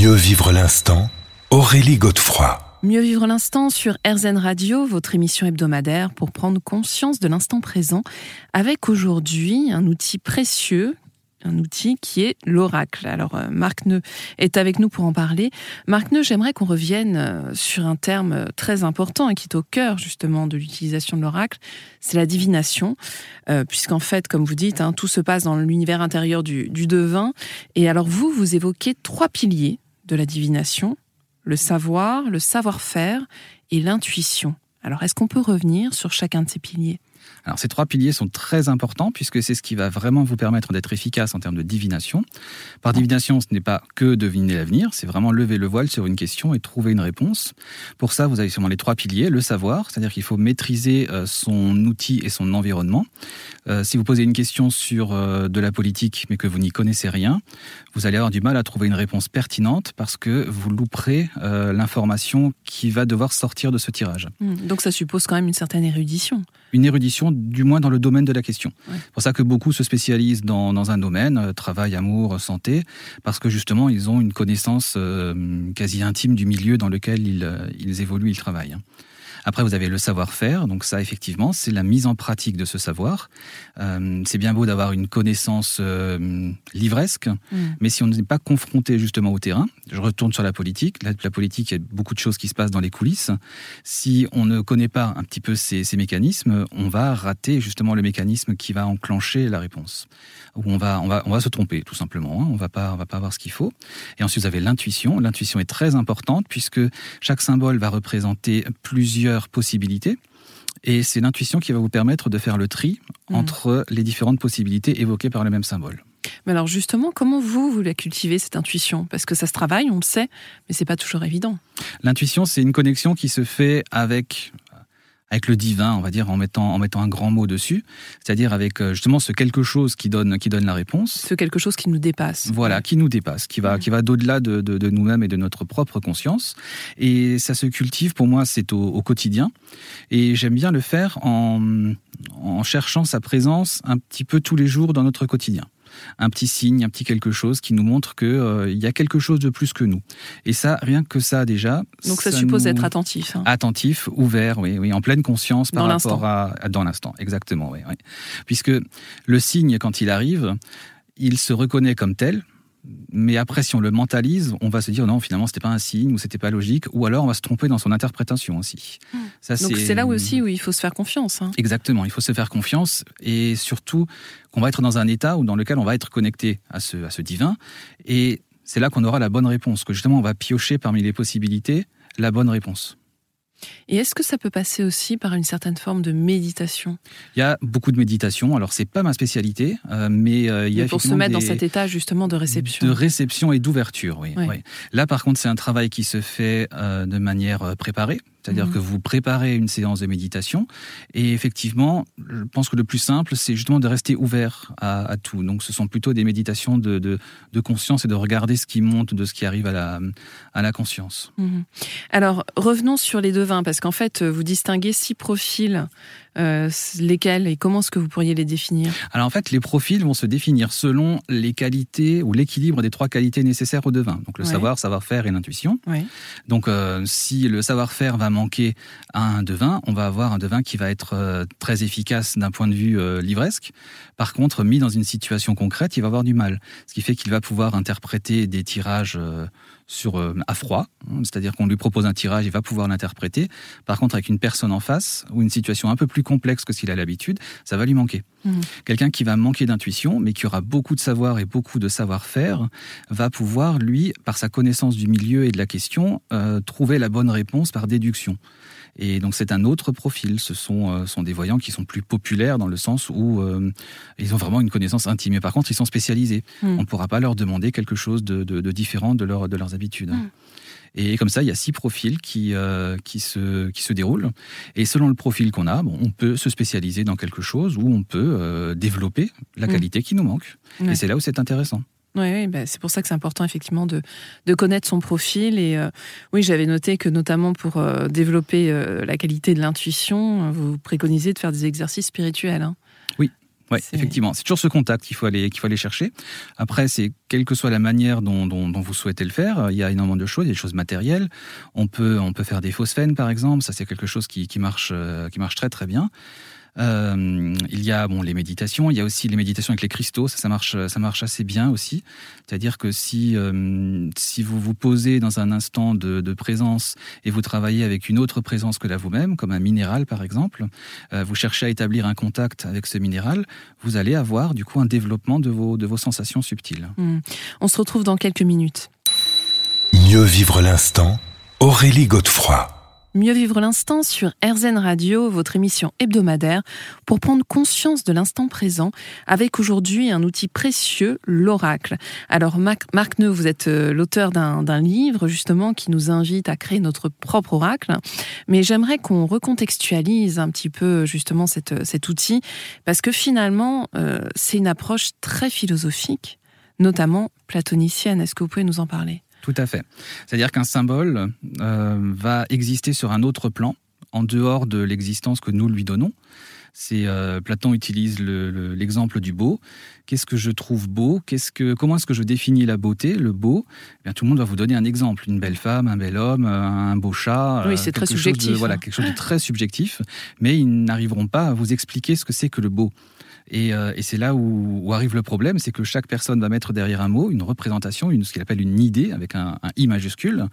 Mieux vivre l'instant, Aurélie Godefroy. Mieux vivre l'instant sur RZN Radio, votre émission hebdomadaire pour prendre conscience de l'instant présent, avec aujourd'hui un outil précieux un outil qui est l'oracle. Alors euh, Marc Neu est avec nous pour en parler. Marc Neu, j'aimerais qu'on revienne euh, sur un terme très important et qui est au cœur justement de l'utilisation de l'oracle, c'est la divination, euh, puisqu'en fait, comme vous dites, hein, tout se passe dans l'univers intérieur du devin. Et alors vous, vous évoquez trois piliers de la divination, le savoir, le savoir-faire et l'intuition. Alors est-ce qu'on peut revenir sur chacun de ces piliers? Alors ces trois piliers sont très importants puisque c'est ce qui va vraiment vous permettre d'être efficace en termes de divination. Par divination, ce n'est pas que deviner l'avenir, c'est vraiment lever le voile sur une question et trouver une réponse. Pour ça, vous avez sûrement les trois piliers, le savoir, c'est-à-dire qu'il faut maîtriser euh, son outil et son environnement. Euh, si vous posez une question sur euh, de la politique mais que vous n'y connaissez rien, vous allez avoir du mal à trouver une réponse pertinente parce que vous louperez l'information qui va devoir sortir de ce tirage. Hmm. donc ça suppose quand même une certaine érudition. Une érudition du moins dans le domaine de la question. C'est pour ça que beaucoup se spécialisent dans, un domaine, euh, travail, amour, santé, parce que justement, ils ont une connaissance euh, quasi intime du milieu dans lequel ils, euh, ils évoluent, ils travaillent. Après, vous avez le savoir-faire. Donc ça, effectivement, c'est la mise en pratique de ce savoir. Euh, c'est bien beau d'avoir une connaissance euh, livresque, mm. mais si on n'est pas confronté justement au terrain, je retourne sur la politique. La, la, politique, il y a beaucoup de choses qui se passent dans les coulisses. Si on ne connaît pas un petit peu ces, ces mécanismes, on va rater justement le mécanisme qui va enclencher la réponse. Ou on va, on va, on va se tromper, tout simplement. Hein. On va pas, on va pas avoir ce qu'il faut. Et ensuite, vous avez l'intuition. L'intuition est très importante puisque chaque symbole va représenter plusieurs possibilités. Et c'est l'intuition qui va vous permettre de faire le tri mmh. entre les différentes possibilités évoquées par le même symbole. Mais alors justement, comment vous, vous la cultivez, cette intuition? Parce que ça se travaille, on le sait, mais c'est pas toujours évident. L'intuition, c'est une connexion qui se fait avec avec le divin, on va dire, en mettant, en mettant un grand mot dessus, c'est-à-dire avec euh, justement ce quelque chose qui donne, qui donne la réponse. Ce quelque chose qui nous dépasse. Voilà, qui nous dépasse, qui va, qui va d'au-delà de, de, nous-mêmes et de notre propre conscience. Et ça se cultive, pour moi, c'est au, au, quotidien. Et j'aime bien le faire en, en cherchant sa présence un petit peu tous les jours dans notre quotidien un petit signe, un petit quelque chose qui nous montre qu'il euh, y a quelque chose de plus que nous. Et ça, rien que ça déjà. Donc ça, suppose d'être attentif. Hein. Attentif, ouvert, oui, oui, en pleine conscience par rapport à, dans l'instant, exactement, oui, oui. Puisque le signe, quand il arrive, il se reconnaît comme tel, mais après, si on le mentalise, on va se dire non, finalement, c'était pas un signe ou c'était pas logique, ou alors on va se tromper dans son interprétation aussi. Hmm. Donc c'est là aussi où il faut se faire confiance. Hein. Exactement, il faut se faire confiance et surtout qu'on va être dans un état où, dans lequel on va être connecté à ce, à ce divin et c'est là qu'on aura la bonne réponse, que justement on va piocher parmi les possibilités la bonne réponse. Et est-ce que ça peut passer aussi par une certaine forme de méditation? Il y a beaucoup de méditation. Alors c'est pas ma spécialité, euh, mais euh, il y a pour se mettre dans cet état justement de réception, de réception et d'ouverture. Oui, Là par contre c'est un travail qui se fait euh, de manière préparée. C'est-à-dire mhm. que vous préparez une séance de méditation et effectivement, je pense que le plus simple, c'est justement de rester ouvert à, tout. Donc ce sont plutôt des méditations de, de, conscience et de regarder ce qui monte de ce qui arrive à la, à la conscience. Mhm. Alors revenons sur les devins, parce qu'en fait, vous distinguez six profils euh, lesquels et comment est-ce que vous pourriez les définir? Alors en fait, les profils vont se définir selon les qualités ou l'équilibre des trois qualités nécessaires au devin. Donc le savoir, savoir-faire et l'intuition. Donc euh, si le savoir-faire va manquer à un devin, on va avoir un devin qui va être euh, très efficace d'un point de vue livresque. Par contre, mis dans une situation concrète, il va avoir du mal. Ce qui fait qu'il va pouvoir interpréter des tirages sur euh, à froid, hein, c'est-à-dire qu'on lui propose un tirage, il va pouvoir l'interpréter. Par contre, avec une personne en face ou une situation un peu plus complexe que ce qu'il a l'habitude, ça va lui manquer. Mmh. Quelqu'un qui va manquer d'intuition, mais qui aura beaucoup de savoir et beaucoup de savoir-faire, va pouvoir lui, par sa connaissance du milieu et de la question, euh, trouver la bonne réponse par déduction. Et donc c'est un autre profil. Ce sont, euh, sont des voyants qui sont plus populaires dans le sens où euh, ils ont vraiment une connaissance intime. Mais par contre, ils sont spécialisés. Hmm. On ne pourra pas leur demander quelque chose de, de, différent de, leur, de leurs habitudes. Hmm. Et comme ça, il y a six profils qui, euh, qui, se, qui se déroulent. Et selon le profil qu'on a, bon, on peut se spécialiser dans quelque chose ou on peut développer la hmm. qualité qui nous manque. Et c'est là où c'est intéressant. Oui, bah, c'est pour ça que c'est important effectivement de, de, connaître son profil. Et euh, oui, j'avais noté que notamment pour euh, développer euh, la qualité de l'intuition, vous préconisez de faire des exercices spirituels. Hein. Oui, Oui, effectivement. C'est toujours ce contact qu'il faut aller, qu'il faut aller chercher. Après, c'est quelle que soit la manière dont, dont, vous souhaitez le faire, il y a énormément de choses, il y a des choses matérielles. On peut, on peut faire des phosphènes, par exemple. Ça, c'est quelque chose qui, qui, marche, qui marche très, très bien. Euh, il y a bon les méditations, il y a aussi les méditations avec les cristaux, ça, ça marche, ça marche assez bien aussi. C'est-à-dire que si euh, si vous vous posez dans un instant de, de, présence et vous travaillez avec une autre présence que la vous-même, comme un minéral par exemple, euh, vous cherchez à établir un contact avec ce minéral, vous allez avoir du coup un développement de vos de vos sensations subtiles. Hmm. On se retrouve dans quelques minutes. Mieux vivre l'instant, Aurélie Godefroy. Mieux vivre l'instant sur RZN Radio, votre émission hebdomadaire, pour prendre conscience de l'instant présent, avec aujourd'hui un outil précieux, l'oracle. Alors Marc Neu, vous êtes euh, l'auteur d'un livre justement qui nous invite à créer notre propre oracle, mais j'aimerais qu'on recontextualise un petit peu justement cet outil, parce que finalement, euh, c'est une approche très philosophique, notamment platonicienne. Est-ce que vous pouvez nous en parler? Tout à fait. C'est-à-dire qu'un symbole euh, va exister sur un autre plan, en dehors de l'existence que nous lui donnons. C'est euh, Platon utilise l'exemple du beau. Qu'est-ce que je trouve beau? Qu'est-ce que comment est-ce que je définis la beauté, le beau eh bien, tout le monde va vous donner un exemple une belle femme, un bel homme, un beau chat. Oui, c'est très subjectif. voilà, hein. quelque chose de très subjectif. Mais ils n'arriveront pas à vous expliquer ce que c'est que le beau. Euh, et, c'est là où, arrive le problème, c'est que chaque personne va mettre derrière un mot une représentation, une, ce qu'il appelle une idée avec un, i majuscule,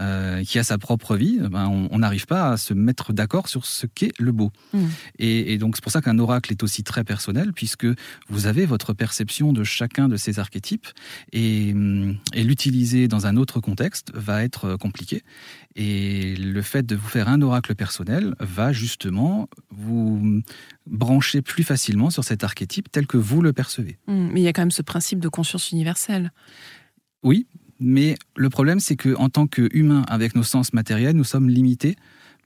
euh, qui a sa propre vie. Eh ben, on n'arrive pas à se mettre d'accord sur ce qu'est le beau. Hmm. Et, donc c'est pour ça qu'un oracle est aussi très personnel, puisque vous avez votre perception de chacun de ces archétypes, et, et l'utiliser dans un autre contexte va être compliqué. Et le fait de vous faire un oracle personnel va justement vous brancher plus facilement sur cet archétype tel que vous le percevez. Mmh, mais il y a quand même ce principe de conscience universelle. Oui, mais le problème c'est que en tant qu'humain avec nos sens matériels, nous sommes limités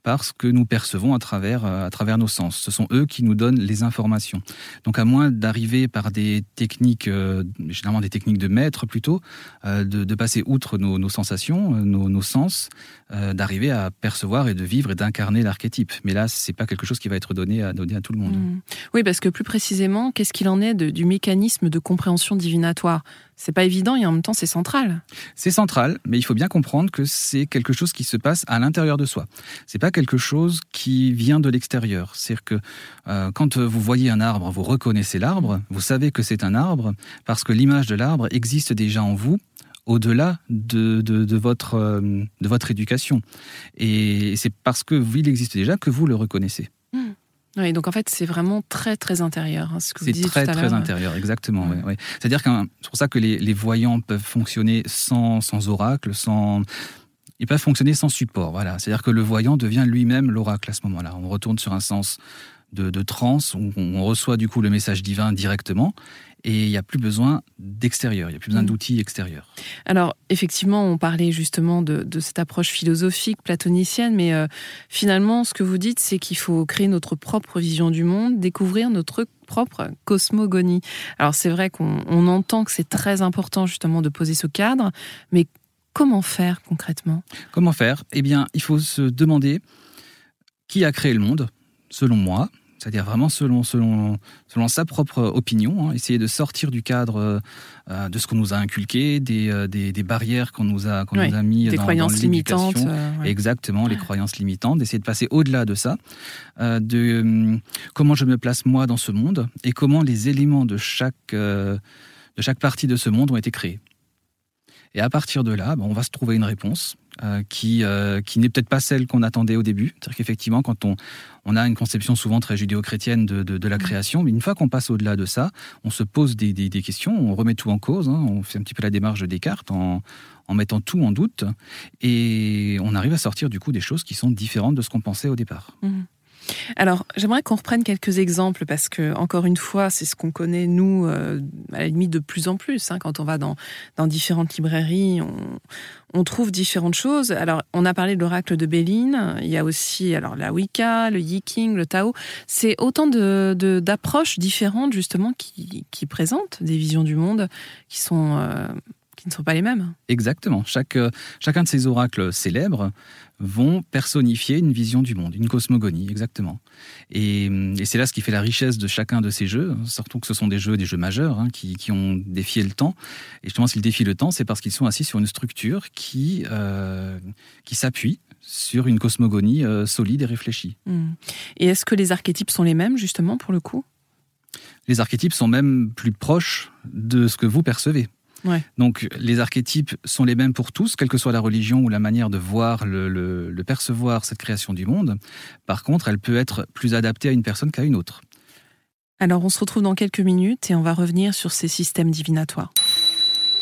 parce que nous percevons à travers, euh, à travers nos sens. Ce sont eux qui nous donnent les informations. Donc à moins d'arriver par des techniques, euh, généralement des techniques de maître plutôt, euh, de, passer outre nos, sensations, nos, sens, d'arriver à percevoir et de vivre et d'incarner l'archétype. Mais là, c'est pas quelque chose qui va être donné à, donner à tout le monde. Mmh. Oui, parce que plus précisément, qu'est-ce qu'il en est de, du mécanisme de compréhension divinatoire? C'est pas évident et en même temps c'est central. C'est central, mais il faut bien comprendre que c'est quelque chose qui se passe à l'intérieur de soi. C'est pas quelque chose qui vient de l'extérieur. C'est-à-dire que euh, quand vous voyez un arbre, vous reconnaissez l'arbre, vous savez que c'est un arbre parce que l'image de l'arbre existe déjà en vous au-delà de, de, votre, euh, de votre éducation. Et c'est parce que il existe déjà que vous le reconnaissez. Oui, donc en fait, c'est vraiment très, très intérieur. Hein, c'est très, très intérieur, exactement. C'est-à-dire que c'est pour ça que les, les, voyants peuvent fonctionner sans, sans oracle, sans. Ils peuvent fonctionner sans support. Voilà. C'est-à-dire que le voyant devient lui-même l'oracle à ce moment-là. On retourne sur un sens de, de transe, où on reçoit du coup le message divin directement et il n'y a plus besoin d'extérieur, il n'y a plus besoin mm. d'outils extérieurs. Alors, effectivement, on parlait justement de, cette approche philosophique platonicienne, mais euh, finalement, ce que vous dites, c'est qu'il faut créer notre propre vision du monde, découvrir notre propre cosmogonie. Alors, c'est vrai qu'on entend que c'est très important justement de poser ce cadre, mais comment faire concrètement? Comment faire? Eh bien, il faut se demander qui a créé le monde, selon moi, c'est-à-dire vraiment selon, selon, selon sa propre opinion, hein, essayer de sortir du cadre euh, de ce qu'on nous a inculqué, des, euh, des, des barrières qu'on nous a, qu'on nous a mis des dans, croyances limitantes. Euh, Exactement, les croyances limitantes, d'essayer de passer au-delà de ça, de comment je me place moi dans ce monde et comment les éléments de chaque, de chaque partie de ce monde ont été créés. Et à partir de là, ben, on va se trouver une réponse euh, qui, euh, qui n'est peut-être pas celle qu'on attendait au début. C'est-à-dire qu'effectivement, quand on, on a une conception souvent très judéo-chrétienne de, de, de, la mmh. création, mais une fois qu'on passe au-delà de ça, on se pose des, des, des, questions, on remet tout en cause, hein, on fait un petit peu la démarche de Descartes en, en mettant tout en doute, et on arrive à sortir du coup des choses qui sont différentes de ce qu'on pensait au départ. Mmh. Alors, j'aimerais qu'on reprenne quelques exemples parce que, encore une fois, c'est ce qu'on connaît, nous, euh, à la limite de plus en plus. Hein, quand on va dans, différentes librairies, on, trouve différentes choses. Alors, on a parlé de l'oracle de Béline. Il y a aussi alors la Wicca, le Yiking, le Tao. C'est autant d'approches de, différentes, justement, qui, qui, présentent des visions du monde qui sont. Euh, qui ne sont pas les mêmes. Exactement. Chaque, euh, chacun de ces oracles célèbres vont personnifier une vision du monde, une cosmogonie, exactement. Et, c'est là ce qui fait la richesse de chacun de ces jeux, surtout que ce sont des jeux, des jeux majeurs, hein, qui, ont défié le temps. Et justement, s'ils défient le temps, c'est parce qu'ils sont assis sur une structure qui, euh, qui s'appuie sur une cosmogonie euh, solide et réfléchie. Hmm. Et est-ce que les archétypes sont les mêmes, justement, pour le coup? Les archétypes sont même plus proches de ce que vous percevez. Donc les archétypes sont les mêmes pour tous, quelle que soit la religion ou la manière de voir, le, percevoir cette création du monde. Par contre, elle peut être plus adaptée à une personne qu'à une autre. Alors on se retrouve dans quelques minutes et on va revenir sur ces systèmes divinatoires.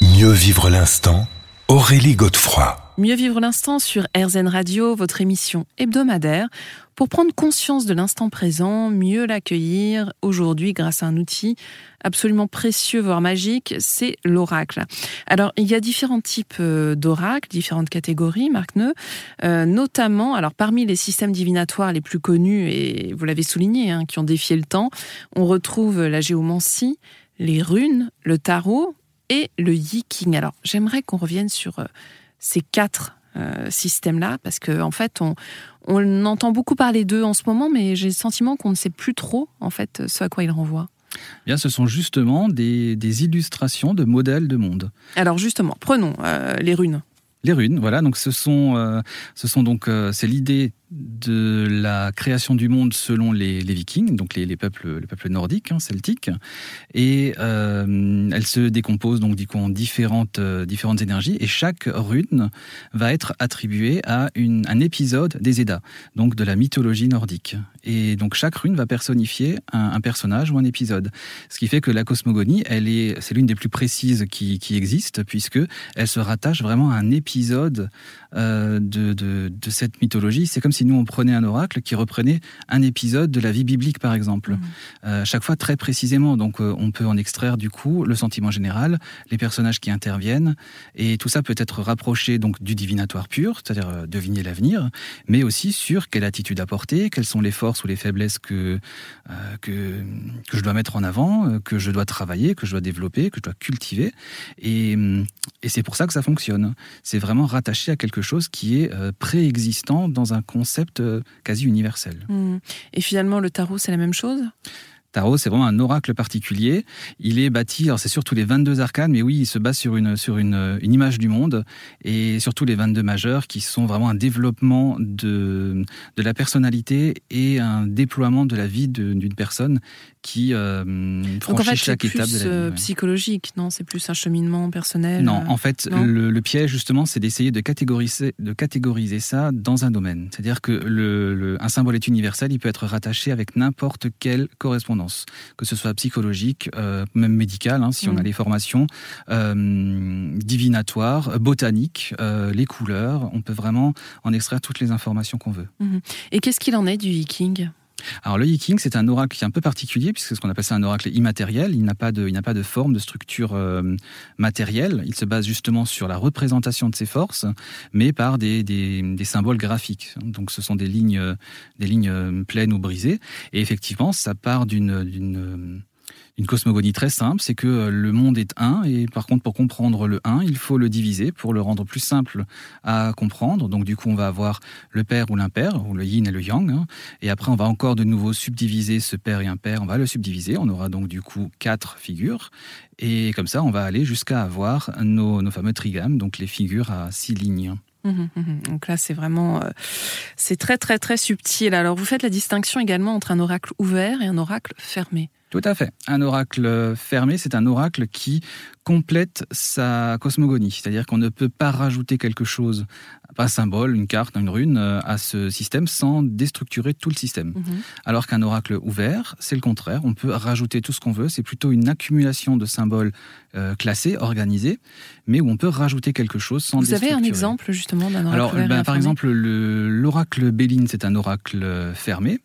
Mieux vivre l'instant, Aurélie Godefroy. Mieux vivre l'instant sur RZN Radio, votre émission hebdomadaire, pour prendre conscience de l'instant présent, mieux l'accueillir aujourd'hui grâce à un outil absolument précieux, voire magique, c'est l'oracle. Alors, il y a différents types euh, d'oracles, différentes catégories, Marc Neu, euh, notamment, alors parmi les systèmes divinatoires les plus connus, et vous l'avez souligné, hein, qui ont défié le temps, on retrouve la géomancie, les runes, le tarot et le yiking. Alors, j'aimerais qu'on revienne sur... Euh, ces quatre euh, systèmes-là, parce qu'en en fait, on, on entend beaucoup parler d'eux en ce moment, mais j'ai le sentiment qu'on ne sait plus trop, en fait, ce à quoi ils renvoient. Bien, ce sont justement des, illustrations de modèles de monde. Alors justement, prenons euh, les runes. Les runes, voilà. Donc ce sont, euh, ce sont donc, c'est l'idée de la création du monde selon les, Vikings, donc les, peuples, les peuples nordiques, hein, celtiques, et euh, elle se décompose donc du coup en différentes, euh, différentes énergies, et chaque rune va être attribuée à une, un épisode des Eddas, donc de la mythologie nordique. Et donc chaque rune va personnifier un, personnage ou un épisode, ce qui fait que la cosmogonie, elle est, c'est l'une des plus précises qui, qui existe, puisque elle se rattache vraiment à un épisode euh, de, de, de cette mythologie. C'est comme si nous, on prenait un oracle qui reprenait un épisode de la vie biblique, par exemple, mmh. euh, chaque fois très précisément. Donc, euh, on peut en extraire du coup le sentiment général, les personnages qui interviennent, et tout ça peut être rapproché donc du divinatoire pur, c'est-à-dire euh, deviner l'avenir, mais aussi sur quelle attitude apporter, quelles sont les forces ou les faiblesses que que, que je dois mettre en avant, que je dois travailler, que je dois développer, que je dois cultiver, et, et c'est pour ça que ça fonctionne. C'est vraiment rattaché à quelque chose qui est préexistant dans un concept concept euh, quasi universel. Hmm. Et finalement, le tarot, c'est la même chose? Tarot, c'est vraiment un oracle particulier. Il est bâti, alors c'est surtout les 22 arcanes, mais oui, il se base sur une, sur une, une, image du monde et surtout les 22 majeurs qui sont vraiment un développement de, de la personnalité et un déploiement de la vie d'une personne qui euh, franchit en fait, chaque étape de la vie. Euh, psychologique, non? C'est plus un cheminement personnel Non, en fait, le, piège, justement, c'est d'essayer de catégoriser, de catégoriser ça dans un domaine. C'est-à-dire que le, un symbole est universel, il peut être rattaché avec n'importe quelle correspondance, que ce soit psychologique, euh, même médicale, hein, si on a mm. les formations, euh, divinatoires, botaniques, euh, les couleurs, on peut vraiment en extraire toutes les informations qu'on veut. Mm-hmm. Et qu'est-ce qu'il en est du viking? Alors le Yiking, c'est un oracle qui est un peu particulier puisque ce qu'on appelle ça un oracle immatériel. Il n'a pas de, il n'a pas de forme, de structure euh, matérielle. Il se base justement sur la représentation de ses forces, mais par des, des, des symboles graphiques. Donc ce sont des lignes, des lignes pleines ou brisées. Et effectivement, ça part d'une, d'une une cosmogonie très simple, c'est que euh, le monde est un, et par contre, pour comprendre le un, il faut le diviser pour le rendre plus simple à comprendre. Donc, du coup, on va avoir le père ou l'impair, ou le yin et le yang. Hein. Et après, on va encore de nouveau subdiviser ce père et impair. On va le subdiviser. On aura donc, du coup, quatre figures. Et comme ça, on va aller jusqu'à avoir nos, fameux trigames, donc les figures à six lignes. Mmh, mmh, mmh. Donc là, c'est vraiment, euh, c'est très très très subtil. Alors, vous faites la distinction également entre un oracle ouvert et un oracle fermé. Tout à fait. Un oracle fermé, c'est un oracle qui complète sa cosmogonie. C'est-à-dire qu'on ne peut pas rajouter quelque chose, un symbole, une carte, une rune, euh, à ce système sans déstructurer tout le système. Mhm. Alors qu'un oracle ouvert, c'est le contraire. On peut rajouter tout ce qu'on veut. C'est plutôt une accumulation de symboles euh, classés, organisés, mais où on peut rajouter quelque chose sans Vous avez un exemple justement d'un oracle Alors, ouvert ben, par exemple, l'oracle Béline, c'est un oracle fermé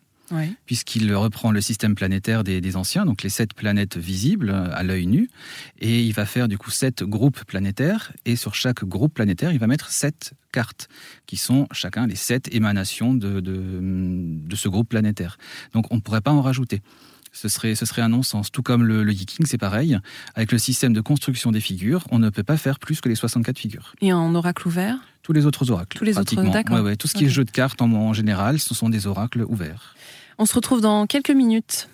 puisqu'il reprend le système planétaire des, anciens, donc les sept planètes visibles à l'œil nu, et il va faire du coup sept groupes planétaires, et sur chaque groupe planétaire, il va mettre sept cartes, qui sont chacun les sept émanations de, de, ce groupe planétaire. Donc on ne pourrait pas en rajouter. Ce serait, ce serait un non-sens. Tout comme le, le yiking, c'est pareil. Avec le système de construction des figures, on ne peut pas faire plus que les 64 figures. Et en oracle ouvert? Tous les autres oracles. Tous les autres, d'accord. Ouais, Tout ce qui est jeu de cartes en, en général, ce sont des oracles ouverts. On se retrouve dans quelques minutes.